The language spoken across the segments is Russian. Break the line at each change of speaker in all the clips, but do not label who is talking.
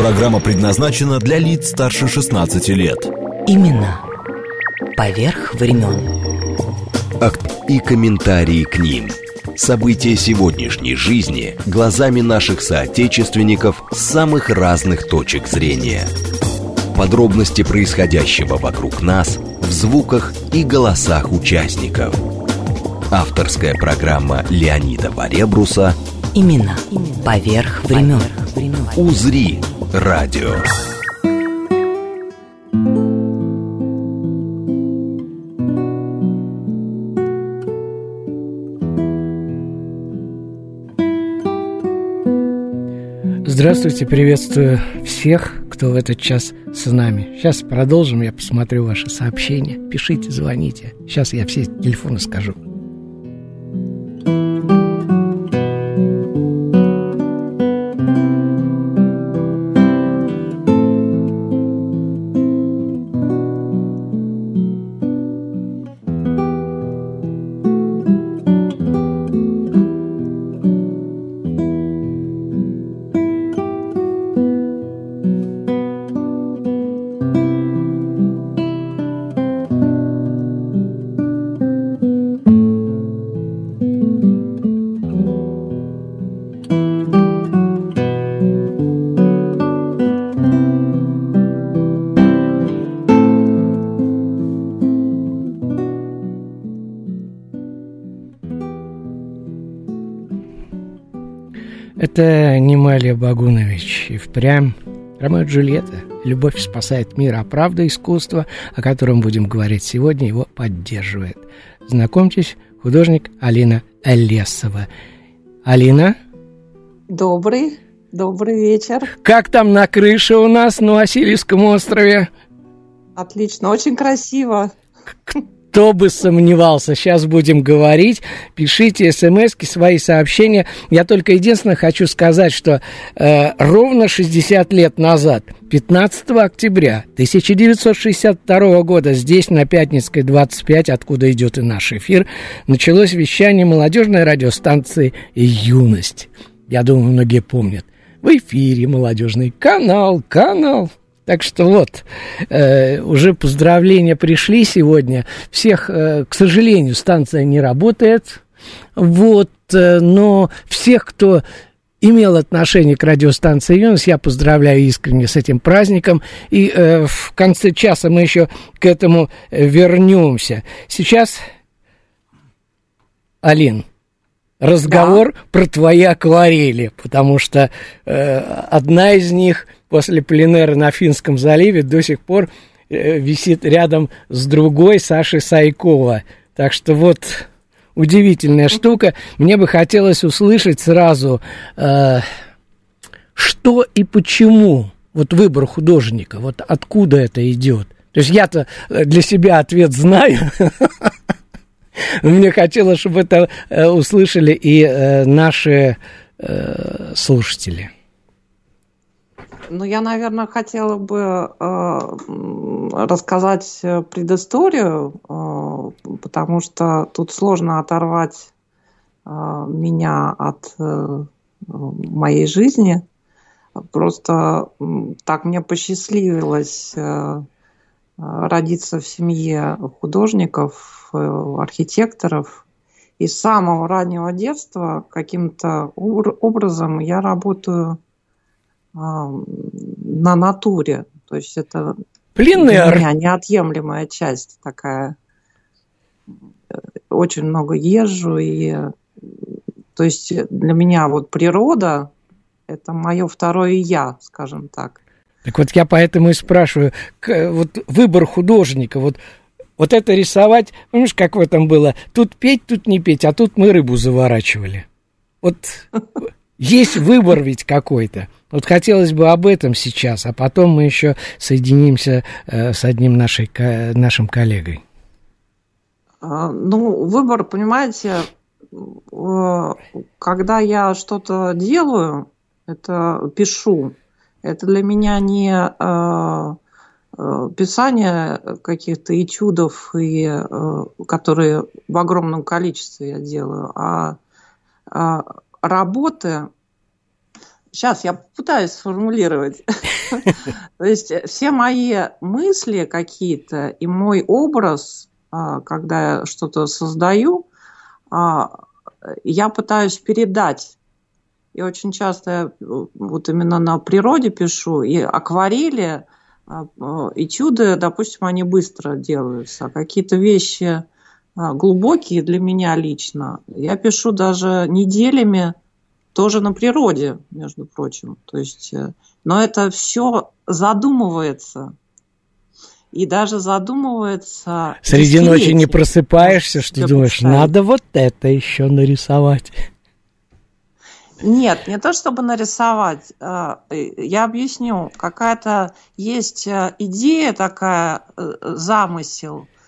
Программа предназначена для лиц старше 16 лет.
Именно поверх времен.
Акт и комментарии к ним. События сегодняшней жизни глазами наших соотечественников с самых разных точек зрения. Подробности происходящего вокруг нас в звуках и голосах участников. Авторская программа Леонида Варебруса
Именно поверх времен.
«Узри» радио.
Здравствуйте, приветствую всех, кто в этот час с нами. Сейчас продолжим, я посмотрю ваши сообщения. Пишите, звоните. Сейчас я все телефоны скажу. Это Немалия Багунович и впрямь Ромео и Джульетта. Любовь спасает мир, а правда искусство, о котором будем говорить сегодня, его поддерживает. Знакомьтесь, художник Алина Лесова. Алина?
Добрый, добрый вечер.
Как там на крыше у нас на Васильевском острове?
Отлично, очень красиво.
Кто бы сомневался, сейчас будем говорить. Пишите смс свои сообщения. Я только единственное хочу сказать, что э, ровно 60 лет назад, 15 октября 1962 года, здесь, на Пятницкой 25, откуда идет и наш эфир, началось вещание молодежной радиостанции «Юность». Я думаю, многие помнят. В эфире молодежный канал, канал. Так что вот, э, уже поздравления пришли сегодня. Всех, э, к сожалению, станция не работает. Вот, э, но всех, кто имел отношение к радиостанции «Юность», я поздравляю искренне с этим праздником. И э, в конце часа мы еще к этому вернемся. Сейчас, Алин, разговор да. про твои акварели, потому что э, одна из них – после пленера на Финском заливе до сих пор э, висит рядом с другой Сашей Сайкова. Так что вот удивительная штука. Мне бы хотелось услышать сразу, э, что и почему вот выбор художника, вот откуда это идет. То есть я-то для себя ответ знаю. Мне хотелось, чтобы это э, услышали и э, наши э, слушатели.
Ну, я, наверное, хотела бы э, рассказать предысторию, э, потому что тут сложно оторвать э, меня от э, моей жизни. Просто э, так мне посчастливилось э, родиться в семье художников, э, архитекторов. И с самого раннего детства каким-то образом я работаю на натуре. То есть это
Пленер.
для меня неотъемлемая часть такая. Очень много езжу и то есть для меня вот природа это мое второе я, скажем так.
Так вот я поэтому и спрашиваю, вот выбор художника, вот вот это рисовать, помнишь, как в этом было? Тут петь, тут не петь, а тут мы рыбу заворачивали. Вот есть выбор ведь какой-то. Вот хотелось бы об этом сейчас, а потом мы еще соединимся э, с одним нашей, нашим коллегой.
А, ну, выбор, понимаете, э, когда я что-то делаю, это пишу, это для меня не э, писание каких-то этюдов, и, которые в огромном количестве я делаю, а, а работы Сейчас я пытаюсь сформулировать. То есть все мои мысли какие-то и мой образ, а, когда я что-то создаю, а, я пытаюсь передать. И очень часто я вот именно на природе пишу, и акварели, а, этюды, допустим, они быстро делаются. Какие-то вещи глубокие для меня лично, я пишу даже неделями, тоже на природе, между прочим. То есть, э, но это все задумывается. И даже задумывается...
Среди ночи не просыпаешься, что думаешь, представить. надо вот это еще нарисовать.
Нет, не то чтобы нарисовать. Э, я объясню. Какая-то есть э, идея такая, замысел – а,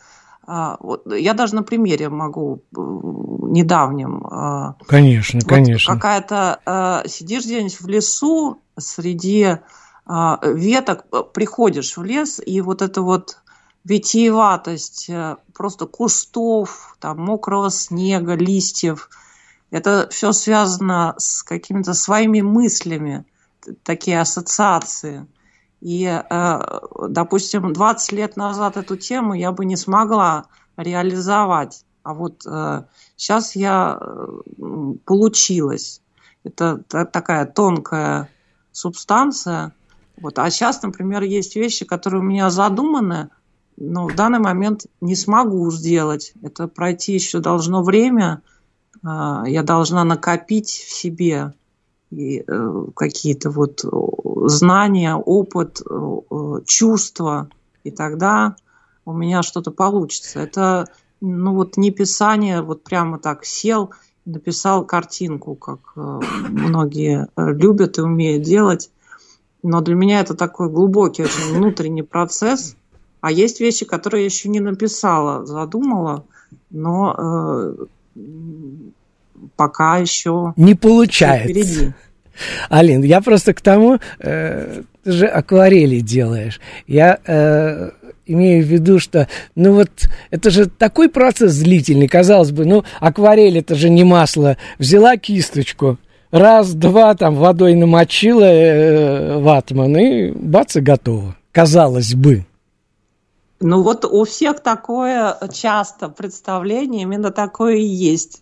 я даже на примере могу э, недавнем.
А, конечно, вот конечно.
Какая-то а, сидишь где-нибудь в лесу среди веток, э, приходишь в лес, и вот это вот витиеватость э, просто кустов, там, мокрого снега, листьев, это все связано с какими-то своими мыслями, такие ассоциации – и, э, допустим, 20 лет назад эту тему я бы не смогла реализовать. А вот сейчас э, я получилась. Это такая тонкая субстанция. Вот. А сейчас, например, есть вещи, которые у меня задуманы, но в данный момент не смогу сделать. Это пройти еще должно время. Э, я должна накопить в себе и э, какие-то вот э, знания, опыт, э, чувства, и тогда у меня что-то получится. Это ну вот не писание, вот прямо так сел, написал картинку, как многие любят и умеют делать. Но для меня это такой глубокий, очень внутренний процесс. А есть вещи, которые я еще не написала, задумала, но пока еще
не получается. Впереди. Алин, я просто к тому, э, ты же акварели делаешь. Я э, имею в виду, что, ну вот, это же такой процесс длительный, казалось бы, ну, акварель это же не масло. Взяла кисточку, раз, два, там, водой намочила э, ватман, и бац, и готово. Казалось бы.
Ну вот у всех такое часто представление, именно такое и есть.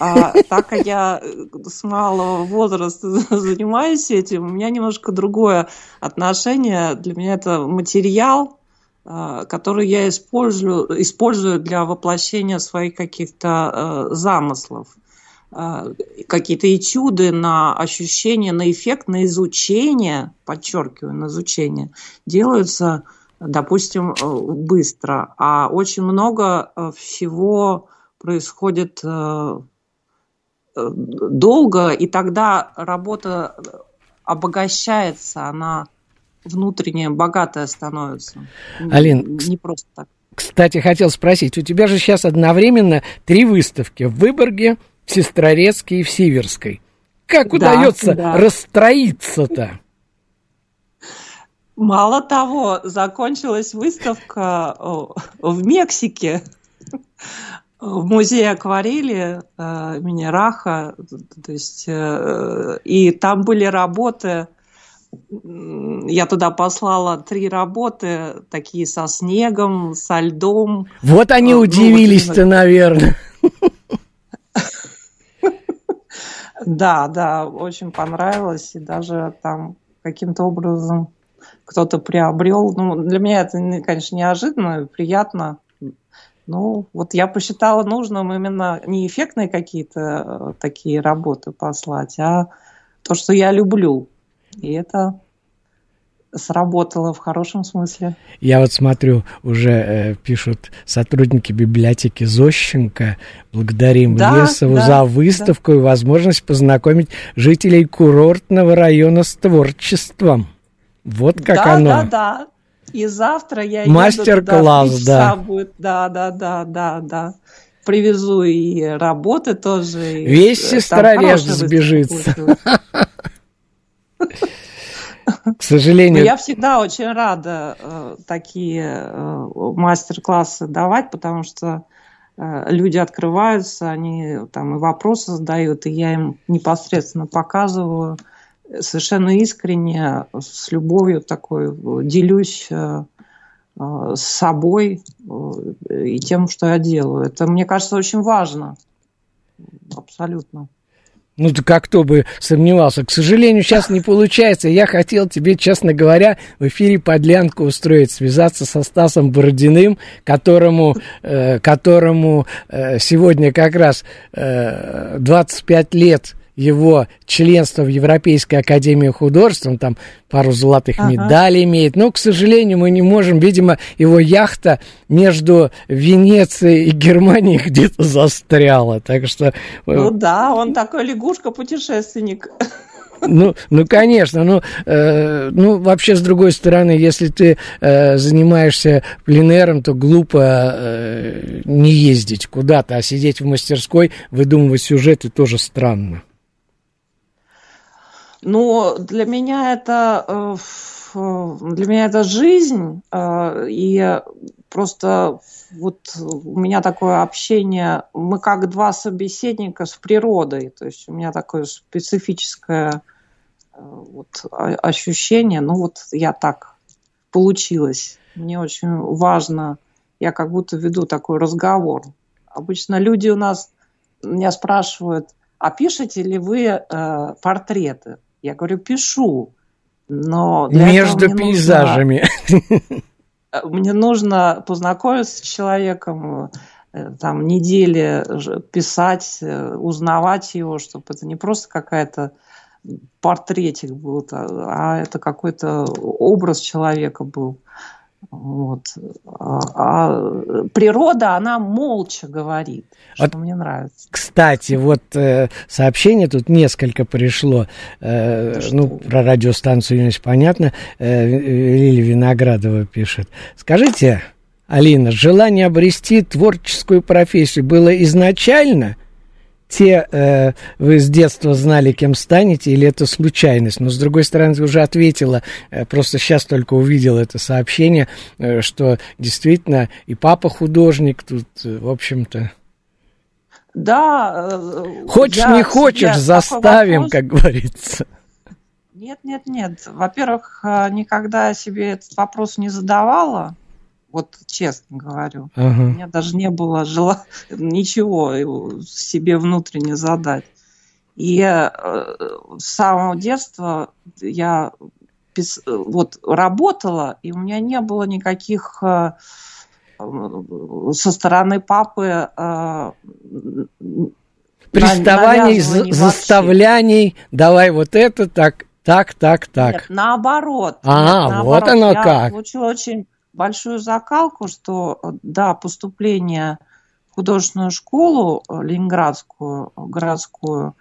А так как я э, с малого возраста занимаюсь этим, у меня немножко другое отношение. Для меня это материал, а, который я использую, использую для воплощения своих каких-то э, замыслов. Какие-то этюды на ощущение, на эффект, на изучение, подчеркиваю, на изучение, делаются, допустим, э, быстро. А очень много всего происходит э, э, долго, и тогда работа обогащается, она внутренняя, богатая становится.
Алин, не просто так. Кстати, хотел спросить, у тебя же сейчас одновременно три выставки в Выборге, в Сестрорецке и в Сиверской. Как удается да. расстроиться-то?
Мало того, закончилась выставка в Мексике в музее акварели э, имени Раха, то есть, э, и там были работы, я туда послала три работы, такие со снегом, со льдом.
Вот они ну, удивились-то, вот, наверное.
Да, да, очень понравилось, и даже там каким-то образом кто-то приобрел. Ну, для меня это, конечно, неожиданно, приятно, ну, вот я посчитала нужным именно не эффектные какие-то э, такие работы послать, а то, что я люблю. И это сработало в хорошем смысле.
Я вот смотрю, уже э, пишут сотрудники библиотеки Зощенко, благодарим да, Лесову да, за выставку да. и возможность познакомить жителей курортного района с творчеством. Вот как
да,
оно.
Да, да, и завтра я
Мастер-класс, да.
Будет. Да, да, да, да, да. Привезу и работы тоже.
Весь сестрорез сбежится. К сожалению.
Но я всегда очень рада э, такие э, мастер-классы давать, потому что э, люди открываются, они там и вопросы задают, и я им непосредственно показываю совершенно искренне, с любовью такой делюсь э, э, с собой и тем, что я делаю. Это, мне кажется, очень важно. Абсолютно.
Ну, да как кто бы сомневался. К сожалению, сейчас не получается. Я хотел тебе, честно говоря, в эфире подлянку устроить, связаться со Стасом Бородиным, которому, э, которому э, сегодня как раз э, 25 лет его членство в Европейской Академии Художеств, он там пару золотых ага. медалей имеет, но, к сожалению, мы не можем, видимо, его яхта между Венецией и Германией где-то застряла, так что... Э,
ну да, он такой лягушка-путешественник.
Ну, ну, конечно, ну, э, ну, вообще, с другой стороны, если ты э, занимаешься пленером, то глупо э, не ездить куда-то, а сидеть в мастерской, выдумывать сюжеты тоже странно.
Но для меня это э, для меня это жизнь, э, и просто вот у меня такое общение, мы как два собеседника с природой, то есть у меня такое специфическое э, вот ощущение, ну вот я так получилось. Мне очень важно, я как будто веду такой разговор. Обычно люди у нас меня спрашивают, а пишете ли вы э, портреты? Я говорю, пишу, но
между пейзажами.
Нужно, мне нужно познакомиться с человеком, э, там недели писать, э, узнавать его, чтобы это не просто какая-то портретик был, а это какой-то образ человека был. Вот. А, а природа, она молча говорит, что вот, мне нравится.
Кстати, вот э, сообщение тут несколько пришло. Э, ну, про радиостанцию «Юность» понятно. Э, Лилия Виноградова пишет. Скажите, Алина, желание обрести творческую профессию было изначально – те э, вы с детства знали, кем станете, или это случайность. Но, с другой стороны, ты уже ответила, э, просто сейчас только увидел это сообщение, э, что действительно и папа художник тут, э, в общем-то...
Да.
Э, хочешь, я, не хочешь, я заставим, вопрос... как говорится.
Нет, нет, нет. Во-первых, э, никогда себе этот вопрос не задавала. Вот честно говорю. Ага. У меня даже не было жела... ничего себе внутренне задать. И э, с самого детства я пис... вот работала, и у меня не было никаких э, со стороны папы э,
приставаний, заставляний, давай вот это так, так, так, так. Нет,
наоборот.
А, наоборот вот оно
я
как.
получила очень большую закалку, что да, поступление в художественную школу э, ленинградскую, городскую,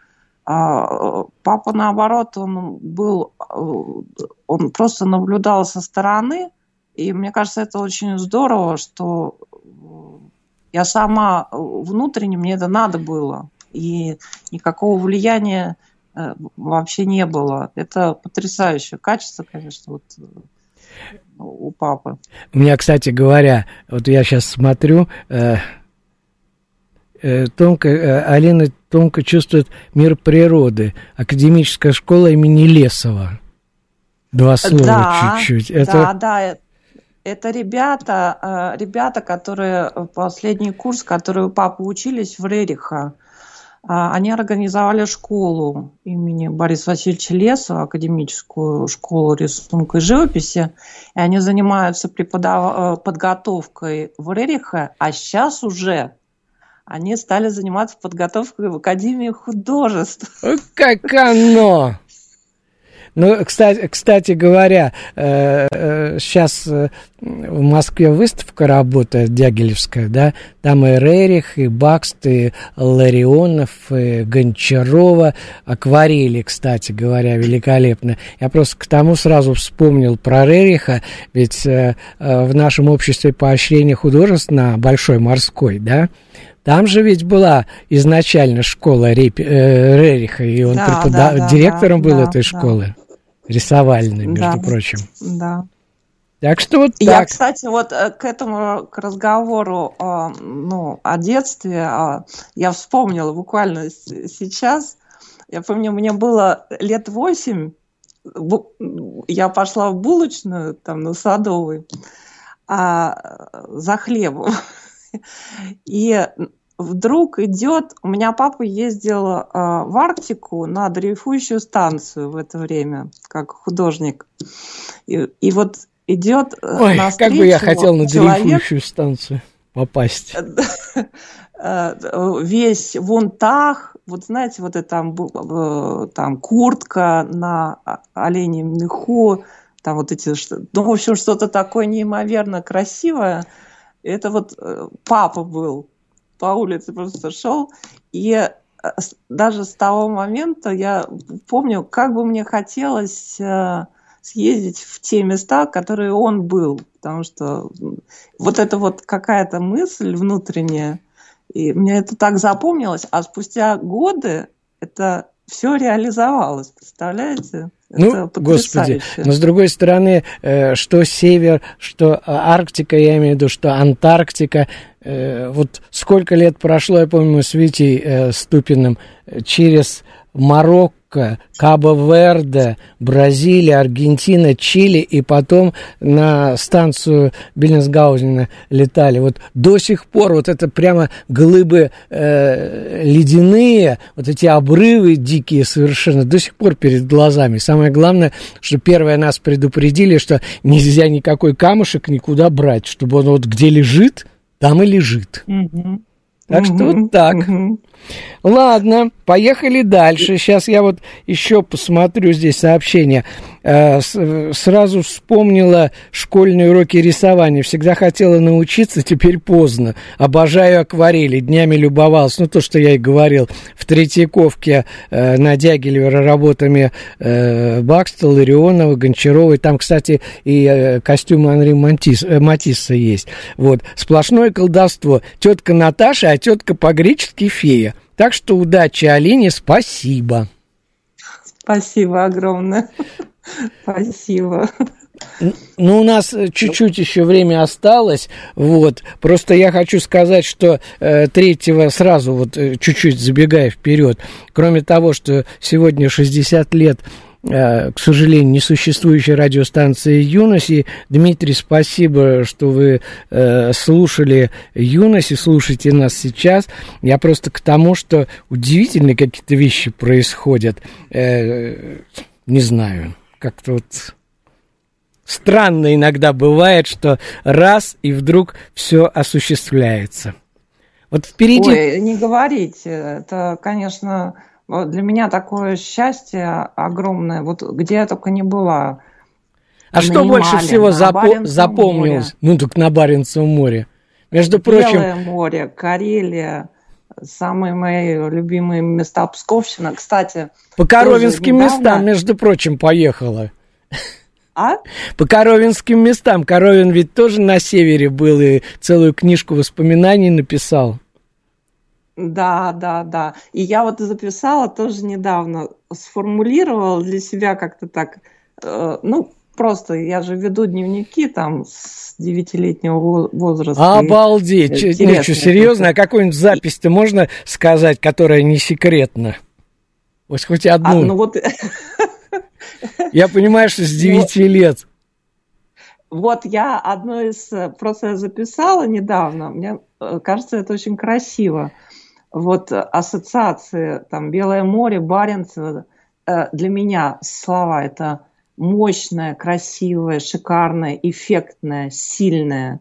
а, папа, наоборот, он был, э, он просто наблюдал со стороны, и мне кажется, это очень здорово, что я сама внутренне, мне это надо было, и никакого влияния э, вообще не было. Это потрясающее качество, конечно, вот у папы.
У меня, кстати говоря, вот я сейчас смотрю, э, э, тонко, э, Алина тонко чувствует мир природы. Академическая школа имени Лесова. Два слова да, чуть-чуть.
Это... Да, да, это ребята, э, ребята, которые последний курс, которые у папы учились в Рериха. А, они организовали школу имени Бориса Васильевича Лесова, академическую школу рисунка и живописи. И они занимаются преподав... Э, подготовкой в Рериха, а сейчас уже они стали заниматься подготовкой в Академии художеств.
Как оно! Ну, кстати, кстати говоря, э, э, сейчас э, в Москве выставка работает, Дягилевская, да, там и Рерих, и Бакст, и Ларионов, и Гончарова, акварели, кстати говоря, великолепно. Я просто к тому сразу вспомнил про Рериха, ведь в нашем обществе поощрения художеств на Большой Морской, да, там же ведь была изначально школа Репи, э, Рериха, и он да, преподав... да, да, директором да, был да, этой школы. Да рисовальный, между да, прочим.
Да.
Так что вот
Я,
так.
кстати, вот э, к этому, к разговору э, ну, о детстве, э, я вспомнила буквально сейчас, Я помню, мне было лет восемь, я пошла в булочную, там, на Садовой, а, за хлебом. И вдруг идет, у меня папа ездил а, в Арктику на дрейфующую станцию в это время, как художник. И, и вот идет
э, Ой, как бы я хотел на человек, дрейфующую станцию попасть.
Э, весь в унтах, вот знаете, вот это там, э, там куртка на оленем меху, там вот эти, ну, в общем, что-то такое неимоверно красивое. Это вот папа был, по улице просто шел, и даже с того момента я помню, как бы мне хотелось съездить в те места, которые он был, потому что вот это вот какая-то мысль внутренняя, и мне это так запомнилось, а спустя годы это все реализовалось, представляете?
Ну, господи, но с другой стороны, э, что север, что Арктика, я имею в виду, что Антарктика, э, вот сколько лет прошло, я помню, с Витей э, Ступиным через Марокко, Кабо-Верде, Бразилия, Аргентина, Чили, и потом на станцию Беллинсгаузена летали. Вот до сих пор вот это прямо глыбы э, ледяные, вот эти обрывы дикие совершенно, до сих пор перед глазами. Самое главное, что первое нас предупредили, что нельзя никакой камушек никуда брать, чтобы он вот где лежит, там и лежит. Mm-hmm. Так что вот так. Ладно, поехали дальше. Сейчас я вот еще посмотрю здесь сообщение. Э, сразу вспомнила школьные уроки рисования. Всегда хотела научиться, теперь поздно. Обожаю акварели, днями любовался. Ну, то, что я и говорил. В Третьяковке э, на Дягилеве работами э, Бакстел, Ларионова, Гончаровой. Там, кстати, и костюм Анри Матис, Матисса есть. Вот. Сплошное колдовство. Тетка Наташа, а тетка по-гречески фея. Так что удачи Алине, спасибо.
Спасибо огромное. Спасибо.
Ну, у нас чуть-чуть еще время осталось, вот. Просто я хочу сказать, что э, третьего сразу вот э, чуть-чуть забегая вперед, кроме того, что сегодня 60 лет Э, к сожалению, несуществующей радиостанции «Юность». Дмитрий, спасибо, что вы э, слушали «Юность» и слушаете нас сейчас. Я просто к тому, что удивительные какие-то вещи происходят. Э, не знаю, как-то вот странно иногда бывает, что раз и вдруг все осуществляется.
Вот впереди... Ой, не говорите, это, конечно, для меня такое счастье огромное, вот где я только не была.
А что больше всего запо- запомнилось? Море. Ну, так на Баренцевом море. Между прочим...
Белое море, Карелия, самые мои любимые места Псковщина. Кстати,
по Коровинским недавно... местам, между прочим, поехала.
А?
По Коровинским местам. Коровин ведь тоже на севере был и целую книжку воспоминаний написал.
Да, да, да. И я вот записала тоже недавно, сформулировала для себя как-то так, э, ну, просто я же веду дневники там с девятилетнего возраста.
Обалдеть! Ну, что, серьезно? А какую-нибудь запись-то можно сказать, которая не секретна? Вот хоть одну. А, ну вот... Я понимаю, что с девяти вот, лет.
Вот я одно из... Просто записала недавно. Мне э, кажется, это очень красиво вот ассоциации, там, Белое море, Баренцево, э, для меня слова это мощное, красивое, шикарное, эффектное, сильное.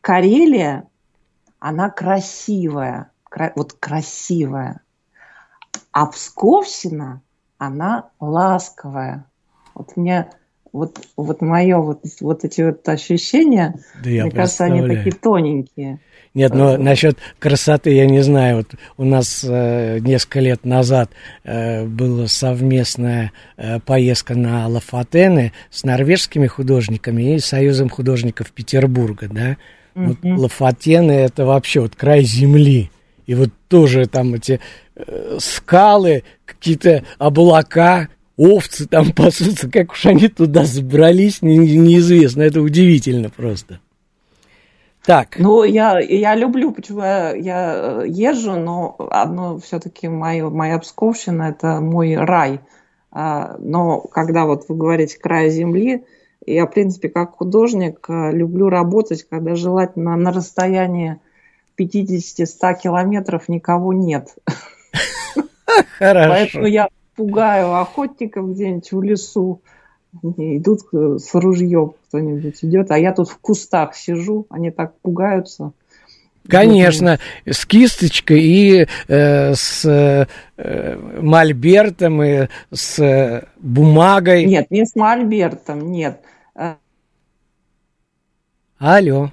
Карелия, она красивая, вот красивая. А Псковщина, она ласковая. Вот мне вот, вот мое вот, вот эти вот ощущения, да мне кажется, они такие тоненькие.
Нет, но насчет красоты я не знаю. Вот у нас э, несколько лет назад э, была совместная э, поездка на Лафатены с норвежскими художниками и Союзом художников Петербурга, да. Mm-hmm. Вот Лафатены это вообще вот край земли. И вот тоже там эти э, скалы, какие-то облака, овцы там пасутся, как уж они туда забрались, не, неизвестно. Это удивительно просто. Так.
Ну, я, я люблю, почему я, я езжу, но одно все-таки моя, моя Псковщина – это мой рай. А, но когда вот вы говорите «край земли», я, в принципе, как художник э, люблю работать, когда желательно на расстоянии 50-100 километров никого нет.
Хорошо.
Поэтому я пугаю охотников где-нибудь в лесу. Они идут с ружьем, кто-нибудь идет, а я тут в кустах сижу, они так пугаются.
Конечно, с кисточкой и э, с э, мольбертом и с э, бумагой.
Нет, не с мольбертом, нет.
Алло.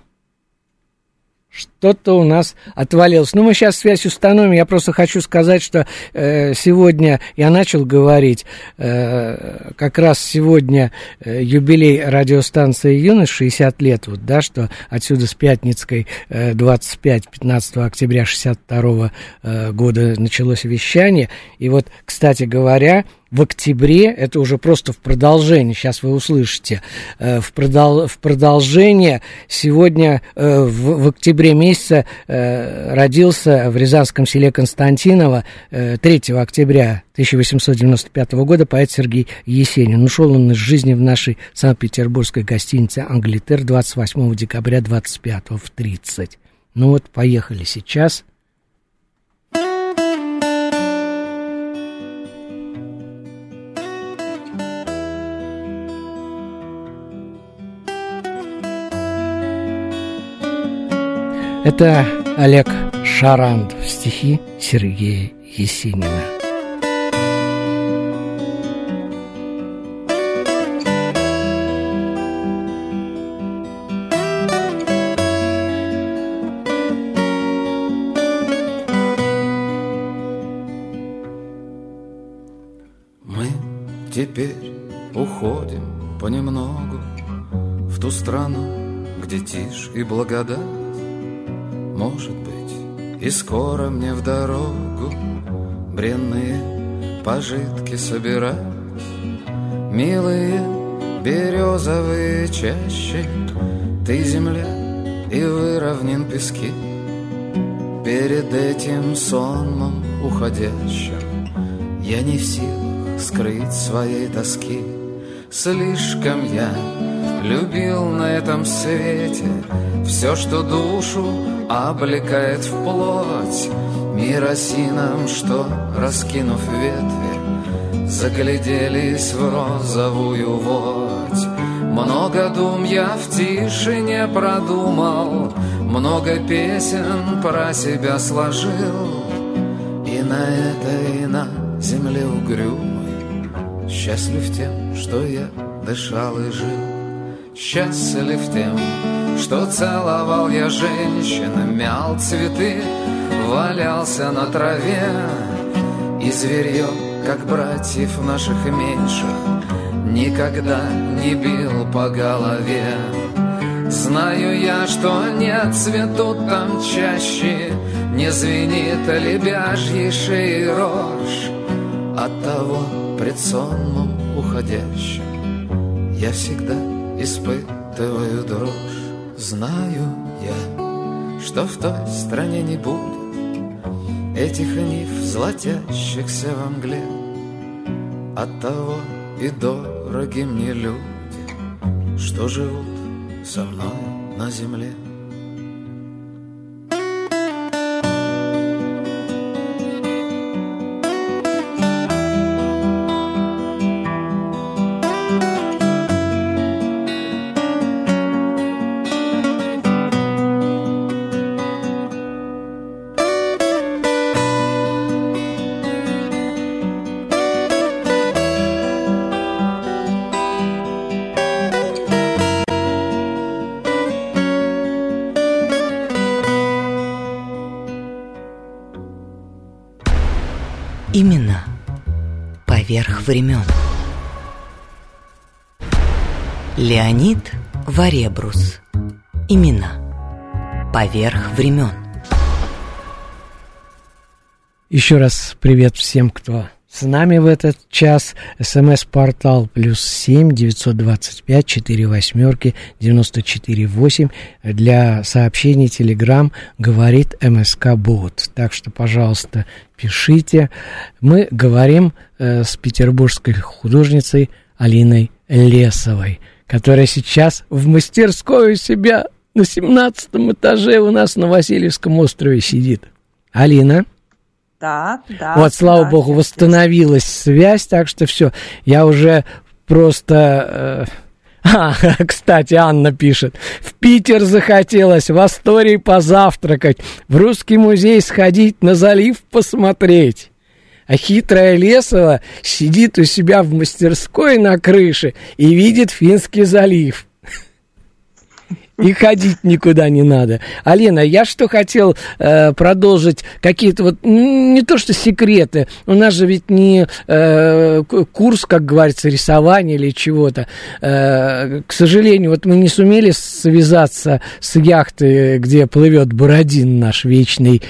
Что-то у нас отвалилось. Ну, мы сейчас связь установим. Я просто хочу сказать, что э, сегодня я начал говорить, э, как раз сегодня э, юбилей радиостанции «Юность» 60 лет, вот, да, что отсюда с Пятницкой э, 25-15 октября 62 э, года началось вещание. И вот, кстати говоря, в октябре, это уже просто в продолжении, сейчас вы услышите, э, в, продол, в продолжение сегодня э, в, в октябре месяце э, родился в Рязанском селе Константиново 3 октября 1895 года поэт Сергей Есенин. Ушел он из жизни в нашей Санкт-Петербургской гостинице «Англитер» 28 декабря 25 в 30. Ну вот, поехали сейчас – Это Олег Шаранд в стихи Сергея Есенина.
Мы теперь уходим понемногу В ту страну, где тишь и благодать может быть, и скоро мне в дорогу Бренные пожитки собирать. Милые березовые чащи Ты земля и выровнен пески. Перед этим сонмом уходящим Я не в силах скрыть своей тоски. Слишком я любил на этом свете. Все, что душу облекает в плоть. Мир осинам, что, раскинув ветви Загляделись в розовую водь. Много дум я в тишине продумал. Много песен про себя сложил. И на этой, на земле угрюмой Счастлив тем, что я дышал и жил Счастлив тем, что целовал я женщин, мял цветы, валялся на траве. И зверье, как братьев наших меньших, никогда не бил по голове. Знаю я, что не цветут там чаще, не звенит лебяжьей шеи рожь. От того пред сонмом уходящим я всегда испытываю дрожь. Знаю я, что в той стране не будет Этих нив, золотящихся во мгле Оттого и дороги мне люди Что живут со мной на земле
времен. Леонид Варебрус. Именно поверх времен.
Еще раз привет всем, кто С нами в этот час смс-портал плюс семь девятьсот двадцать пять четыре восьмерки девяносто четыре восемь для сообщений Телеграм говорит МСК Бот. Так что, пожалуйста, пишите. Мы говорим э, с петербургской художницей Алиной Лесовой, которая сейчас в мастерской у себя на семнадцатом этаже у нас на Васильевском острове сидит. Алина.
Да, да.
Вот, слава
да,
богу, восстановилась связь, так что все. Я уже просто... Э, а, кстати, Анна пишет. В Питер захотелось в Астории позавтракать, в Русский музей сходить, на залив посмотреть. А хитрая Лесова сидит у себя в мастерской на крыше и видит Финский залив. И ходить никуда не надо. Алина, я что хотел э, продолжить какие-то вот не то что секреты. У нас же ведь не э, курс, как говорится, рисования или чего-то. Э, к сожалению, вот мы не сумели связаться с яхты, где плывет Бородин наш вечный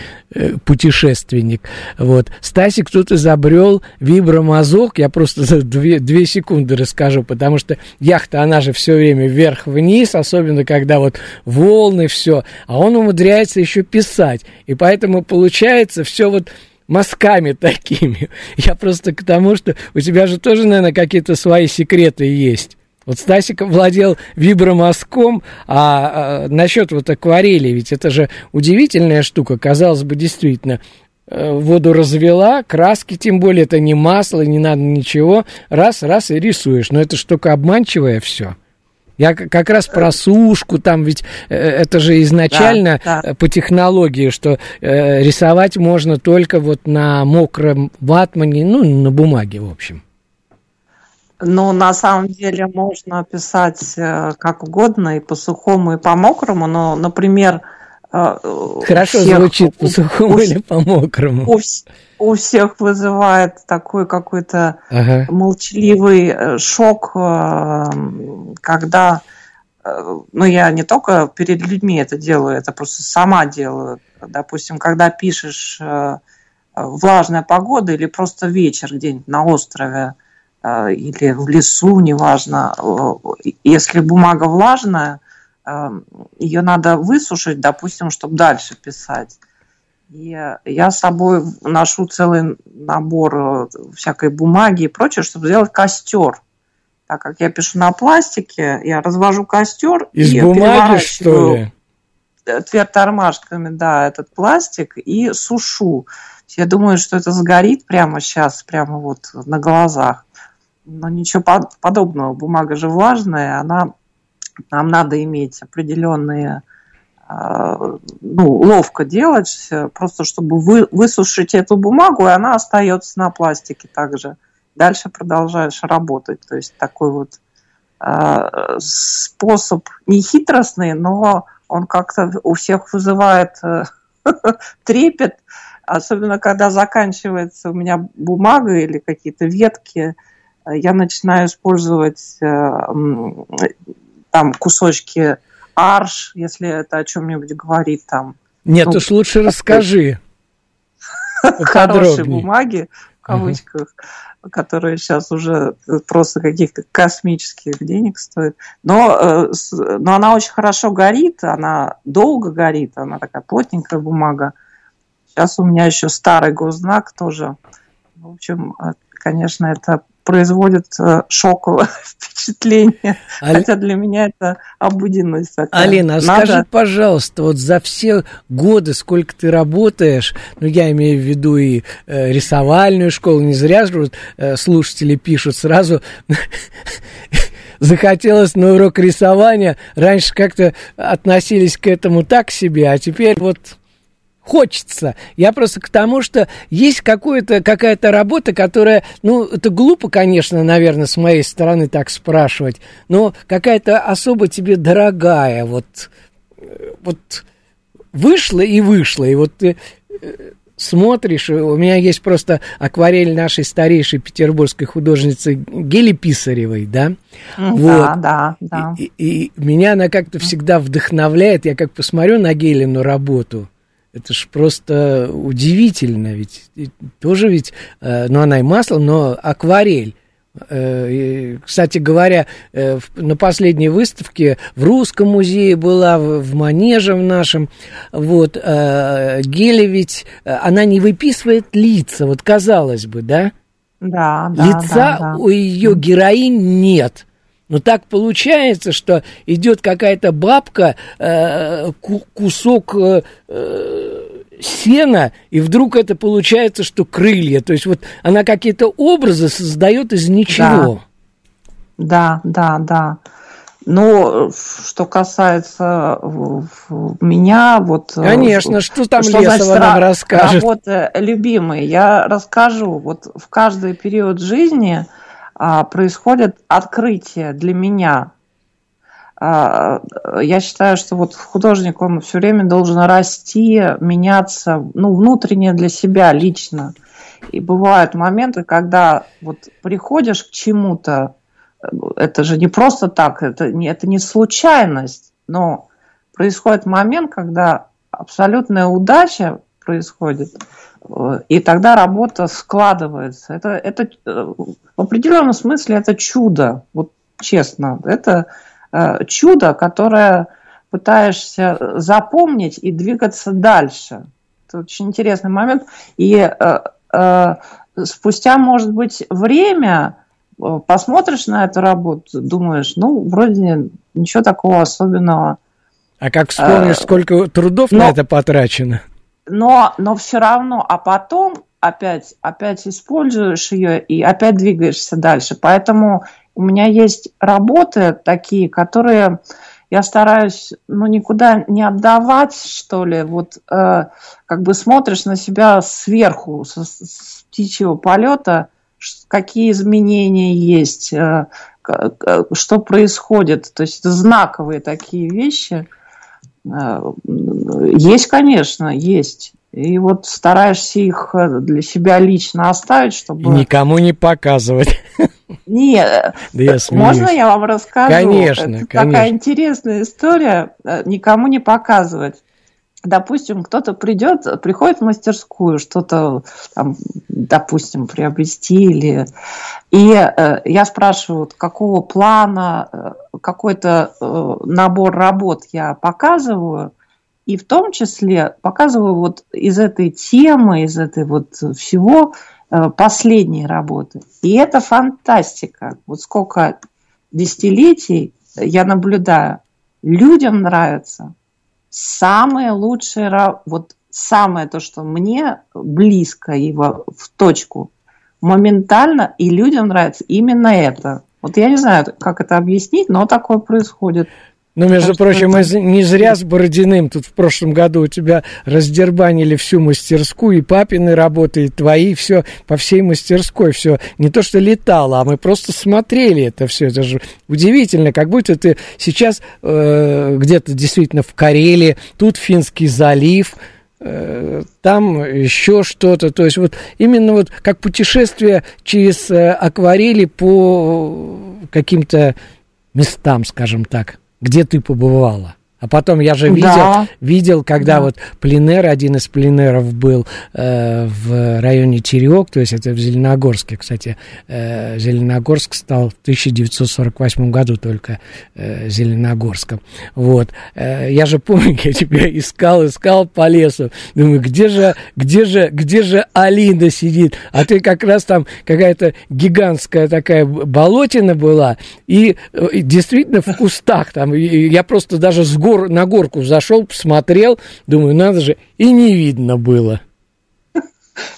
путешественник. Вот. Стасик тут изобрел вибромазок. Я просто за две, две секунды расскажу, потому что яхта, она же все время вверх-вниз, особенно когда когда вот волны, все, а он умудряется еще писать. И поэтому получается все вот мазками такими. Я просто к тому, что у тебя же тоже, наверное, какие-то свои секреты есть. Вот Стасик владел вибромазком, а, а насчет вот акварели, ведь это же удивительная штука, казалось бы, действительно. Э, воду развела, краски, тем более, это не масло, не надо ничего, раз, раз и рисуешь. Но это штука обманчивая все. Я как раз про сушку, там ведь э, это же изначально да, да. по технологии, что э, рисовать можно только вот на мокром ватмане, ну, на бумаге, в общем.
Ну, на самом деле можно писать э, как угодно, и по сухому, и по мокрому, но, например,
э, Хорошо всех, звучит по сухому у, или по мокрому.
У, у всех вызывает такой какой-то ага. молчаливый э, шок, когда, ну я не только перед людьми это делаю, это просто сама делаю. Допустим, когда пишешь влажная погода или просто вечер где-нибудь на острове или в лесу, неважно, если бумага влажная, ее надо высушить, допустим, чтобы дальше писать. И я с собой ношу целый набор э, всякой бумаги и прочее, чтобы сделать костер. Так как я пишу на пластике, я развожу костер
Из и бумаги, что ли?
Твердотормашками, да, этот пластик и сушу. Я думаю, что это сгорит прямо сейчас, прямо вот на глазах. Но ничего подобного. Бумага же влажная, она, нам надо иметь определенные а, ну, ловко делать, просто чтобы вы, высушить эту бумагу, и она остается на пластике также. Дальше продолжаешь работать. То есть такой вот э, способ нехитростный, но он как-то у всех вызывает э, трепет, особенно когда заканчивается у меня бумага или какие-то ветки, я начинаю использовать э, там кусочки арш, если это о чем-нибудь говорит там.
Нет, ну, уж лучше расскажи.
Хорошие бумаги, в кавычках, которые сейчас уже просто каких-то космических денег стоят. Но, э, но она очень хорошо горит, она долго горит, она такая плотненькая бумага. Сейчас у меня еще старый госзнак тоже. В общем, э, конечно, это производит э, шоковое впечатление. Али... Хотя для меня это обыденность такая.
Алина, а Надо... скажи, пожалуйста, вот за все годы, сколько ты работаешь, ну, я имею в виду и э, рисовальную школу, не зря же вот, э, слушатели пишут сразу, захотелось на урок рисования, раньше как-то относились к этому так себе, а теперь вот хочется. Я просто к тому, что есть какое-то, какая-то работа, которая, ну, это глупо, конечно, наверное, с моей стороны так спрашивать, но какая-то особо тебе дорогая, вот, вот вышла и вышла, и вот ты э, смотришь, у меня есть просто акварель нашей старейшей петербургской художницы Гели Писаревой, да?
Да, вот. да, да.
И, и, и меня она как-то всегда вдохновляет, я как посмотрю на Гелину работу – Это ж просто удивительно, ведь тоже ведь, э, ну она и масло, но акварель. Э, кстати говоря, э, на последней выставке в Русском музее была, в Манеже в нашем, вот, Геля ведь, она не выписывает лица, вот казалось бы, да?
Да, да.
Лица
да, да.
у ее героинь нет. Но так получается, что идет какая-то бабка, э, кусок э, э, сена, и вдруг это получается, что крылья. То есть вот она какие-то образы создает из ничего.
Да, да, да. да. Но что касается меня, вот...
Конечно, что там что Лесова значит, нам расскажет?
Работа любимый, я расскажу. Вот в каждый период жизни происходит открытие для меня. А, я считаю, что вот художник, он все время должен расти, меняться, ну, внутренне для себя лично. И бывают моменты, когда вот приходишь к чему-то, это же не просто так, это не, это не случайность, но происходит момент, когда абсолютная удача происходит, и тогда работа складывается. Это, это в определенном смысле это чудо, вот честно. Это э, чудо, которое пытаешься запомнить и двигаться дальше. Это очень интересный момент. И э, э, спустя, может быть, время э, посмотришь на эту работу, думаешь, ну, вроде ничего такого особенного.
А как вспомнишь, э, сколько трудов но, на это потрачено?
Но, но все равно, а потом опять, опять используешь ее и опять двигаешься дальше. Поэтому у меня есть работы такие, которые я стараюсь, ну, никуда не отдавать, что ли. Вот э, как бы смотришь на себя сверху, с, с птичьего полета, какие изменения есть, э, что происходит. То есть это знаковые такие вещи – есть, конечно, есть. И вот стараешься их э, для себя лично оставить, чтобы... И
никому не показывать.
Нет, да я можно я вам расскажу?
Конечно, Это конечно.
такая интересная история, э, никому не показывать допустим, кто-то придет, приходит в мастерскую что-то, там, допустим, приобрести или... И э, я спрашиваю, какого плана, э, какой-то э, набор работ я показываю, и в том числе показываю вот из этой темы, из этой вот всего э, последние работы. И это фантастика. Вот сколько десятилетий я наблюдаю. Людям нравится, самое лучшее, вот самое то, что мне близко его в точку, моментально, и людям нравится именно это. Вот я не знаю, как это объяснить, но такое происходит.
Ну, между так прочим, мы не зря с Бородиным тут в прошлом году у тебя раздербанили всю мастерскую, и папины работы, и твои, все по всей мастерской, все не то что летало, а мы просто смотрели это все. Это же удивительно, как будто ты сейчас э, где-то действительно в Карелии, тут Финский залив, э, там еще что-то. То есть вот именно вот как путешествие через э, акварели по каким-то местам, скажем так где ты побывала. А потом я же видел, да. видел когда да. вот пленер, один из пленеров был э, в районе Тереок, то есть это в Зеленогорске, кстати. Э, Зеленогорск стал в 1948 году только э, Зеленогорском. Вот. Э, я же помню, я тебя искал, искал по лесу. Думаю, где же, где же, где же Алина сидит? А ты как раз там какая-то гигантская такая болотина была, и, э, и действительно в кустах там. И, я просто даже с гор гор, на горку зашел, посмотрел, думаю, надо же, и не видно было.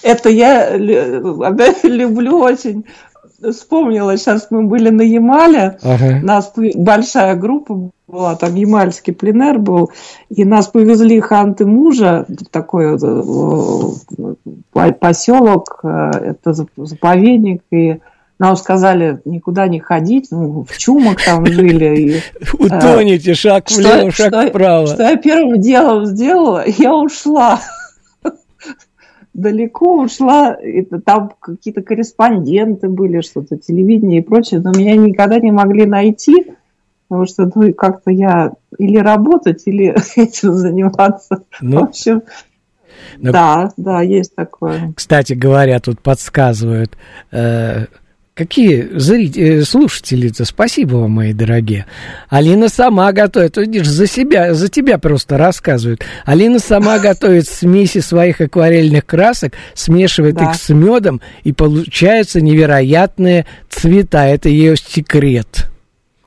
Это я люблю очень. Вспомнила, сейчас мы были на Ямале, ага. нас большая группа была, там ямальский пленер был, и нас повезли ханты мужа, такой э, поселок, э, это заповедник, и нам сказали никуда не ходить, ну, в чумах там жили. И,
Утоните, шаг влево, шаг что, вправо.
Что я первым делом сделала, я ушла. Далеко ушла, это, там какие-то корреспонденты были, что-то, телевидение и прочее, но меня никогда не могли найти, потому что ну, как-то я или работать, или этим заниматься. Ну, в общем, Но... Да, да, есть такое.
Кстати говоря, тут подсказывают, э, Какие зрители, э, слушатели-то, спасибо вам, мои дорогие. Алина сама готовит, видишь, за себя, за тебя просто рассказывают. Алина сама готовит смеси своих акварельных красок, смешивает да. их с медом, и получаются невероятные цвета. Это ее секрет.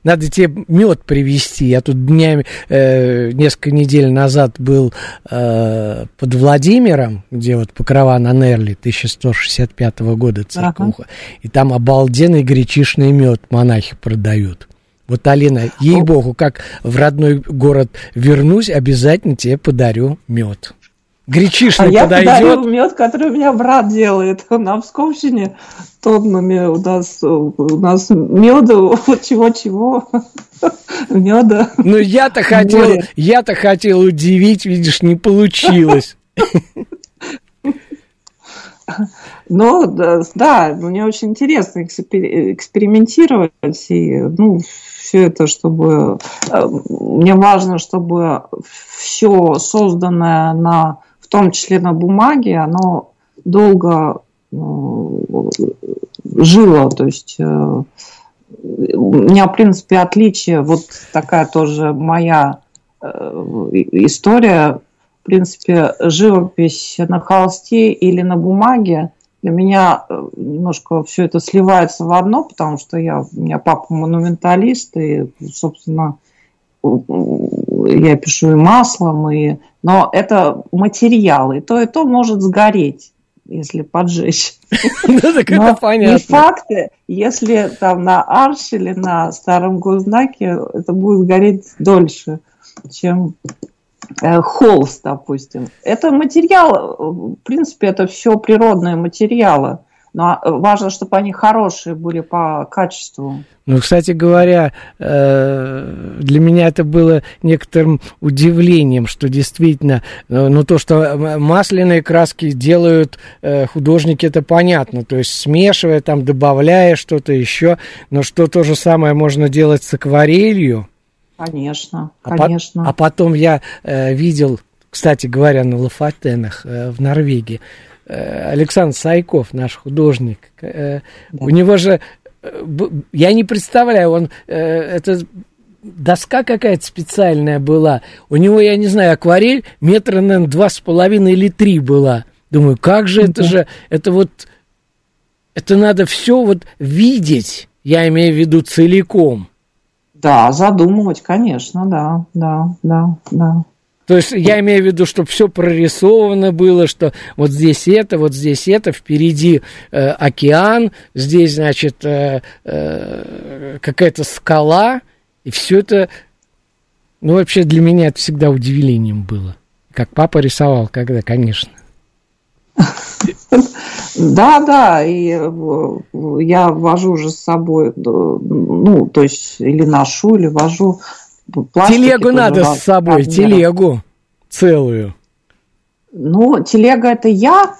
Надо тебе мед привезти. Я тут днями, э, несколько недель назад был э, под Владимиром, где вот Покрова на Нерли, 1165 года церковуха. Ага. И там обалденный гречишный мед монахи продают. Вот, Алина, ей-богу, как в родной город вернусь, обязательно тебе подарю мед. Гречишный а подойдет. я подарю
мед, который у меня брат делает на Псковщине тоннами. У нас, у нас меда, чего-чего, меда.
Ну, я-то хотел, я-то хотел удивить, видишь, не получилось.
Да, да, мне очень интересно экспериментировать и, ну, все это, чтобы... Э, мне важно, чтобы все созданное на том числе на бумаге, оно долго э, жило. То есть э, у меня, в принципе, отличие, вот такая тоже моя э, история. В принципе, живопись на холсте или на бумаге для меня немножко все это сливается в одно, потому что я, у меня папа монументалист, и, собственно, я пишу и маслом, и... но это материалы, и то, и то может сгореть если поджечь. Ну, так это понятно. Не факты, если там на арше или на старом госзнаке это будет гореть дольше, чем э, холст, допустим. Это материал, в принципе, это все природные материалы. Но важно, чтобы они хорошие были по качеству.
Ну, кстати говоря, э, для меня это было некоторым удивлением, что действительно, э, ну, то, что масляные краски делают э, художники, это понятно. То есть смешивая, там, добавляя что-то еще, но что то же самое можно делать с акварелью.
Конечно, конечно.
А, по- а потом я видел, кстати говоря, на Лафатенах в Норвегии, Э, Александр Сайков, наш художник, э, у него же, э, я не представляю, он, это доска какая-то специальная была, у него, я не знаю, акварель метра, наверное, два с половиной или три была. Думаю, как же это же, это вот, это надо все вот видеть, я имею в виду целиком.
Да, задумывать, конечно, да, да, да, да.
То есть я имею в виду, чтобы все прорисовано было, что вот здесь это, вот здесь это, впереди э, океан, здесь, значит, э, э, какая-то скала, и все это, ну, вообще для меня это всегда удивлением было. Как папа рисовал когда, конечно.
Да, да, и э, я вожу же с собой, ну, то есть, или ношу, или вожу
Телегу надо с собой, размеров. телегу целую.
Ну, телега это я.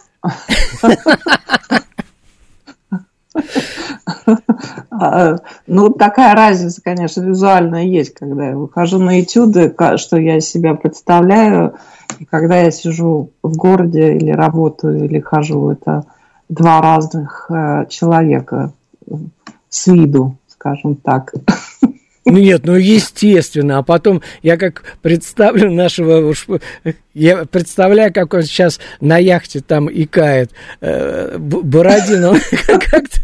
Ну, такая разница, конечно, визуальная есть, когда я выхожу на этюды, что я себя представляю, и когда я сижу в городе или работаю, или хожу, это два разных э, человека с виду, скажем так.
Ну нет, ну естественно. А потом я как представлю нашего... Я представляю, как он сейчас на яхте там икает. Э, Бородин, как-то...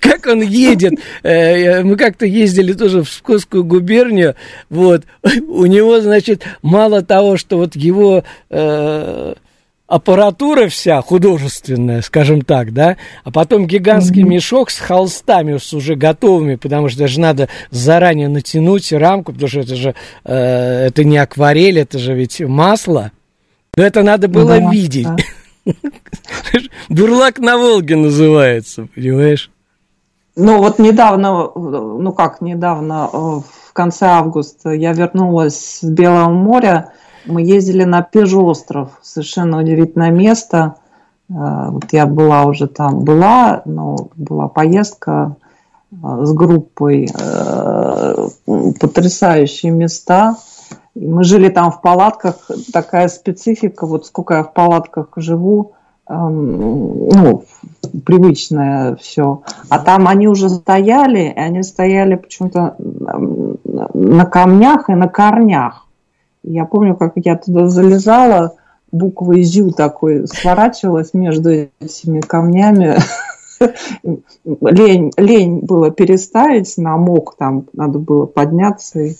Как он едет? Э, мы как-то ездили тоже в Псковскую губернию. Вот. У него, значит, мало того, что вот его э, аппаратура вся художественная, скажем так, да, а потом гигантский mm-hmm. мешок с холстами с уже готовыми, потому что даже надо заранее натянуть рамку, потому что это же э, это не акварель, это же ведь масло. Но это надо было да, видеть. Да. Дурлак на Волге называется, понимаешь?
Ну вот недавно, ну как недавно, э, в конце августа я вернулась с Белого моря, мы ездили на Пежостров, совершенно удивительное место. Э, вот я была уже там, была, но была поездка э, с группой, э, потрясающие места. Мы жили там в палатках, такая специфика, вот сколько я в палатках живу, эм, ну, привычное все. А там они уже стояли, и они стояли почему-то на камнях и на корнях. Я помню, как я туда залезала, буквой «зю» такой сворачивалась между этими камнями. Лень, лень было переставить, намок там, надо было подняться и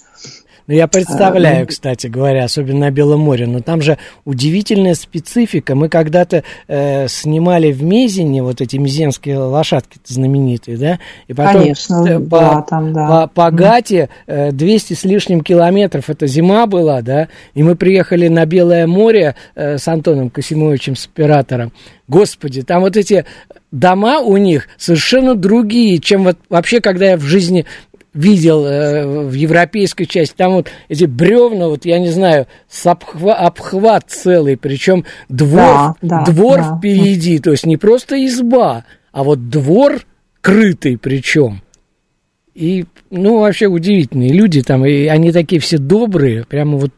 ну, я представляю, а, ну, кстати говоря, особенно на Белом море, но там же удивительная специфика. Мы когда-то э, снимали в Мезине вот эти мезенские лошадки знаменитые, да?
И потом Конечно,
по, да, там, да. По, по Гате э, 200 с лишним километров, это зима была, да? И мы приехали на Белое море э, с Антоном Косимовичем, с оператором. Господи, там вот эти дома у них совершенно другие, чем вот вообще, когда я в жизни видел э, в европейской части, там вот эти бревна, вот я не знаю, с обхва, обхват целый, причем двор, да, да, двор да. впереди, то есть не просто изба, а вот двор крытый причем. И, ну, вообще удивительные люди там, и они такие все добрые, прямо вот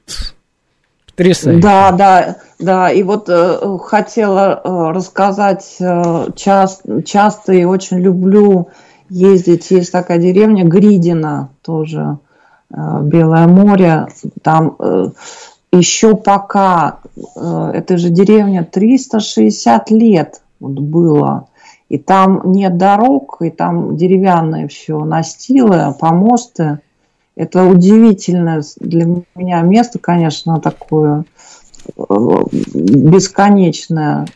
потрясающе.
Да, да, да, и вот э, хотела э, рассказать, э, част, часто и очень люблю ездить. Есть такая деревня Гридина тоже, э, Белое море. Там э, еще пока э, этой же деревне 360 лет вот было. И там нет дорог, и там деревянные все настилы, помосты. Это удивительное для меня место, конечно, такое бесконечное.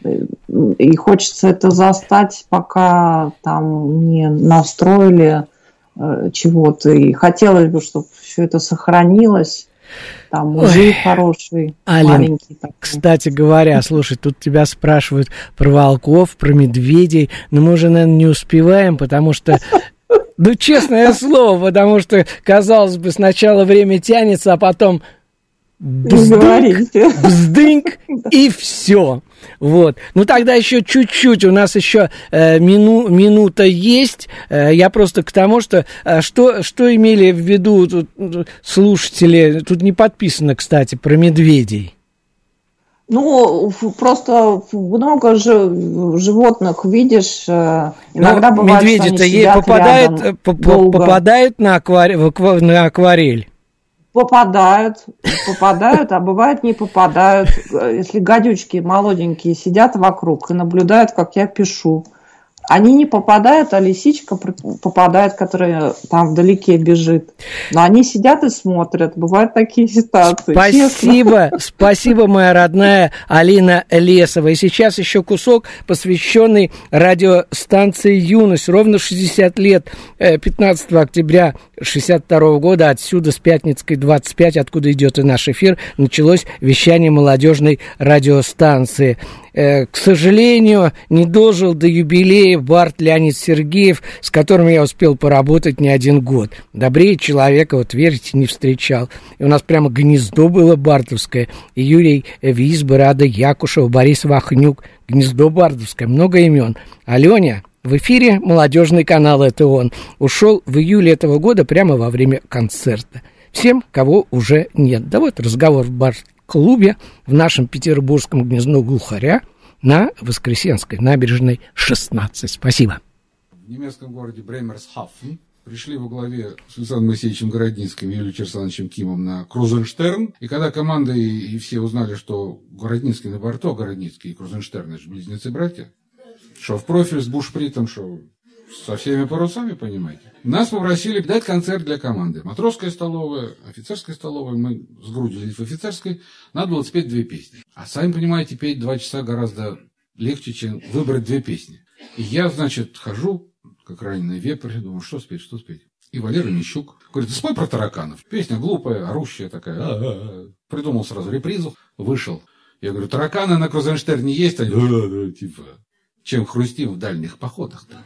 И хочется это застать, пока там не настроили э, чего-то. И хотелось бы, чтобы все это сохранилось. Там музей Ой, хороший,
Алин, маленький. Такой. Кстати говоря, слушай, тут тебя спрашивают про волков, про медведей, но мы уже, наверное, не успеваем, потому что ну, честное слово, потому что, казалось бы, сначала время тянется, а потом бздынк, бздынк и все. Вот. Ну тогда еще чуть-чуть, у нас еще э, мину, минута есть. Э, я просто к тому, что э, что, что имели в виду тут, слушатели, тут не подписано, кстати, про медведей.
Ну, просто много же животных видишь. Э, иногда
ну, бывает, медведи-то ей попадают, попадают на, акварель, на акварель.
Попадают, попадают, а бывает не попадают. Если гадючки молоденькие сидят вокруг и наблюдают, как я пишу. Они не попадают, а лисичка попадает, которая там вдалеке бежит. Но они сидят и смотрят. Бывают такие ситуации.
Спасибо, честно. спасибо, моя родная Алина Лесова. И сейчас еще кусок, посвященный радиостанции «Юность». Ровно 60 лет, 15 э, октября 62 года, отсюда с Пятницкой 25, откуда идет и наш эфир, началось вещание молодежной радиостанции. Э, к сожалению, не дожил до юбилея Барт Леонид Сергеев, с которым я успел поработать не один год. Добрее человека, вот верите, не встречал. И у нас прямо гнездо было бартовское. И Юрий Визбы, Рада Якушева, Борис Вахнюк. Гнездо бардовское, много имен. Аленя, в эфире молодежный канал «Это он». Ушел в июле этого года прямо во время концерта. Всем, кого уже нет. Да вот разговор в бар клубе в нашем петербургском гнезду глухаря на Воскресенской набережной 16. Спасибо.
В немецком городе Бремерсхафен пришли во главе с Александром Моисеевичем Городницким и Юлием Черсановичем Кимом на Крузенштерн. И когда команда и, и все узнали, что Городницкий на борту, а Городницкий и Крузенштерн – это же близнецы-братья, что в профиль с бушпритом, что со всеми парусами, понимаете. Нас попросили дать концерт для команды. Матросская столовая, офицерская столовая. Мы сгрудились в офицерской. Надо было спеть две песни. А сами понимаете, петь два часа гораздо легче, чем выбрать две песни. И я, значит, хожу, как раненый вепрь, думаю, что спеть, что спеть. И Валера Мищук говорит, спой про тараканов. Песня глупая, орущая такая. А-а-а. Придумал сразу репризу, вышел. Я говорю, тараканы на Крузенштерне есть? Они, типа, чем хрустим в дальних походах-то.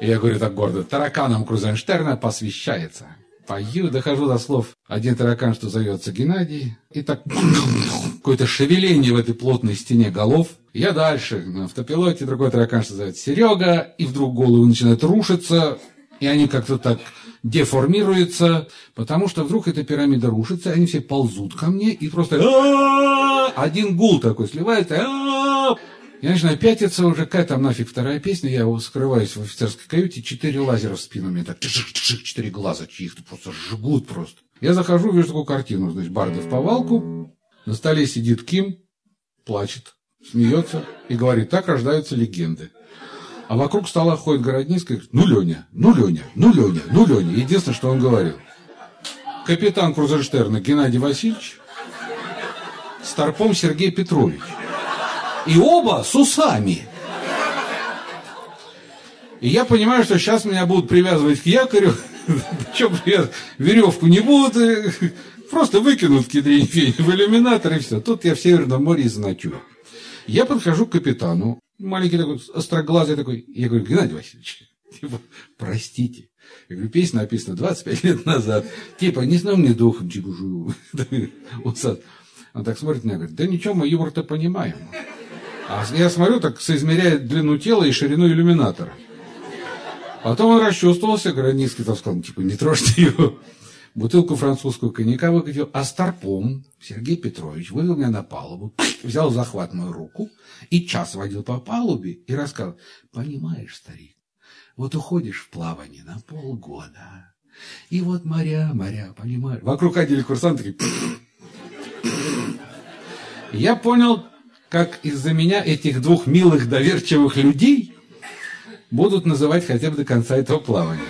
Я говорю так гордо, тараканам Крузенштерна посвящается. Пою, дохожу до слов. Один таракан, что зовется Геннадий, и так какое-то шевеление в этой плотной стене голов. Я дальше, на автопилоте, другой таракан, что зовется Серега, и вдруг головы начинают рушиться, и они как-то так деформируется, потому что вдруг эта пирамида рушится, они все ползут ко мне и просто один гул такой сливается. Я начинаю пятиться уже, какая там нафиг вторая песня, я скрываюсь в офицерской каюте, четыре лазера в спину мне так, четыре глаза чьих-то просто жгут просто. Я захожу, вижу такую картину, значит, барды в повалку, на столе сидит Ким, плачет, смеется и говорит, так рождаются легенды. А вокруг стола ходит Городницкий говорит, ну, Леня, ну, Леня, ну, Леня, ну, Леня. Единственное, что он говорил. Капитан Крузенштерна Геннадий Васильевич, Старпом Сергей Петрович. И оба с усами. И я понимаю, что сейчас меня будут привязывать к якорю. Чем веревку не будут, просто выкинут кедрень в иллюминатор и все. Тут я в Северном море заночую. Я подхожу к капитану, маленький такой, остроглазый такой. Я говорю, Геннадий Васильевич, типа, простите. Я говорю, песня написана 25 лет назад. Типа, не знаю мне духом, живу. Он так смотрит на меня, говорит, да ничего, мы юмор-то понимаем. А я смотрю, так соизмеряет длину тела и ширину иллюминатора. Потом он расчувствовался, Границкий там сказал, типа, не трожьте его. Бутылку французского коньяка выкатил, а старпом Сергей Петрович вывел меня на палубу, взял захват мою руку и час водил по палубе и рассказал, понимаешь, старик, вот уходишь в плавание на полгода, и вот моря, моря, понимаешь. Вокруг ходили курсанты, я понял, как из-за меня этих двух милых, доверчивых людей будут называть хотя бы до конца этого плавания.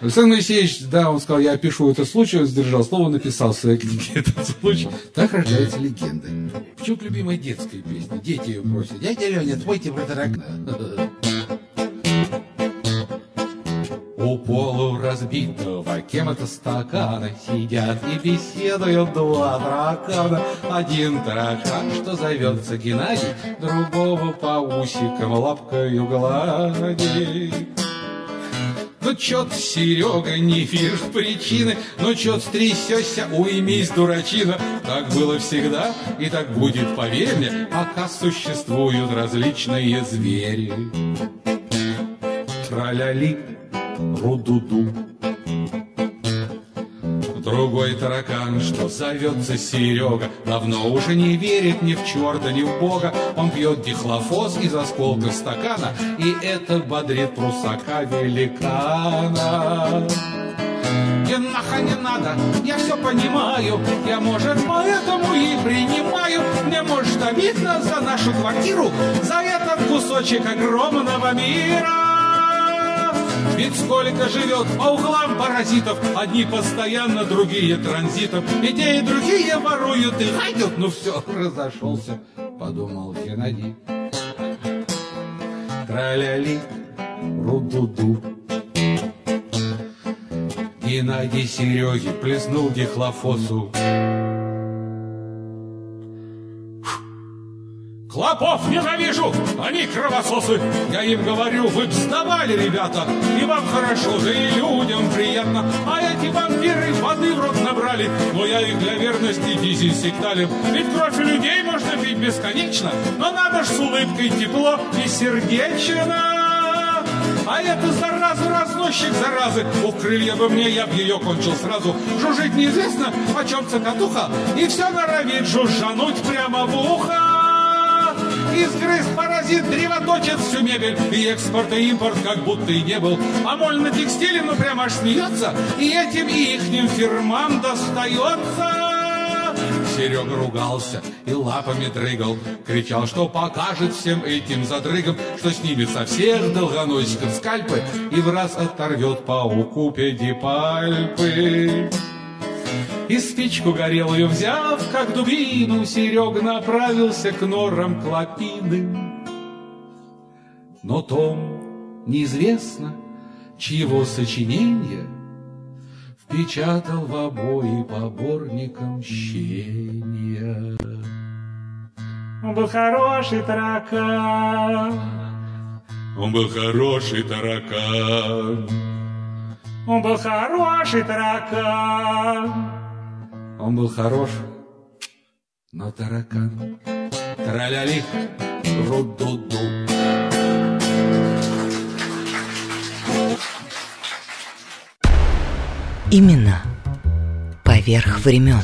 Александр Моисеевич, да, он сказал, я опишу этот случай, он сдержал слово, написал в своей книге этот случай. Так рождаются легенды. Почему любимая детская песня? Дети ее просят. Дядя Леня, спойте про таракана. У полуразбитого кем-то стакана Сидят и беседуют два таракана Один таракан, что зовется Геннадий Другого по усикам лапкою гладит ну чё-то, Серега, не видишь причины, Ну чё-то стрясёшься, уймись, дурачина. Так было всегда, и так будет, поверь мне, Пока существуют различные звери. Траляли, рудуду. Другой таракан, что зовется Серега, Давно уже не верит ни в черта, ни в бога. Он пьет дихлофос из осколка стакана, И это бодрит прусака великана. И наха не надо, я все понимаю, я, может, поэтому и принимаю. Мне, может, обидно за нашу квартиру, за этот кусочек огромного мира. Ведь сколько живет по углам паразитов, Одни постоянно, другие транзитом, И те, и другие воруют и ходят. Ну все, разошелся, подумал Геннадий. Траляли, ру-ду-ду. Геннадий Сереге плеснул дихлофосу. Клопов ненавижу, они кровососы. Я им говорю, вы б сдавали, ребята, и вам хорошо, да и людям приятно. А эти вампиры воды в рот набрали, но я их для верности дезинсектален. Ведь кровь людей можно пить бесконечно, но надо ж с улыбкой тепло и сердечно. А это зараза, разносчик заразы. Ух, крылья бы мне, я б ее кончил сразу. Жужжит неизвестно, о чем цокотуха, и все норовит жужжануть прямо в ухо. Изгрыз паразит, древоточит всю мебель. И экспорт и импорт как будто и не был. А моль на текстиле, ну прямо аж смеется. И этим и ихним фирмам достается. Серега ругался и лапами дрыгал, Кричал, что покажет всем этим задрыгам, Что снимет со всех долгоносиков скальпы И в раз оторвет пауку педипальпы. И спичку горелую взяв, как дубину, Серега направился к норам клопиным. Но Том неизвестно, чьего сочинения Впечатал в обои поборником щения. Он был хороший таракан, он был хороший таракан, он был хороший таракан. Он был хорош, но таракан. Траляли, ру-ду-ду.
Имена поверх времен.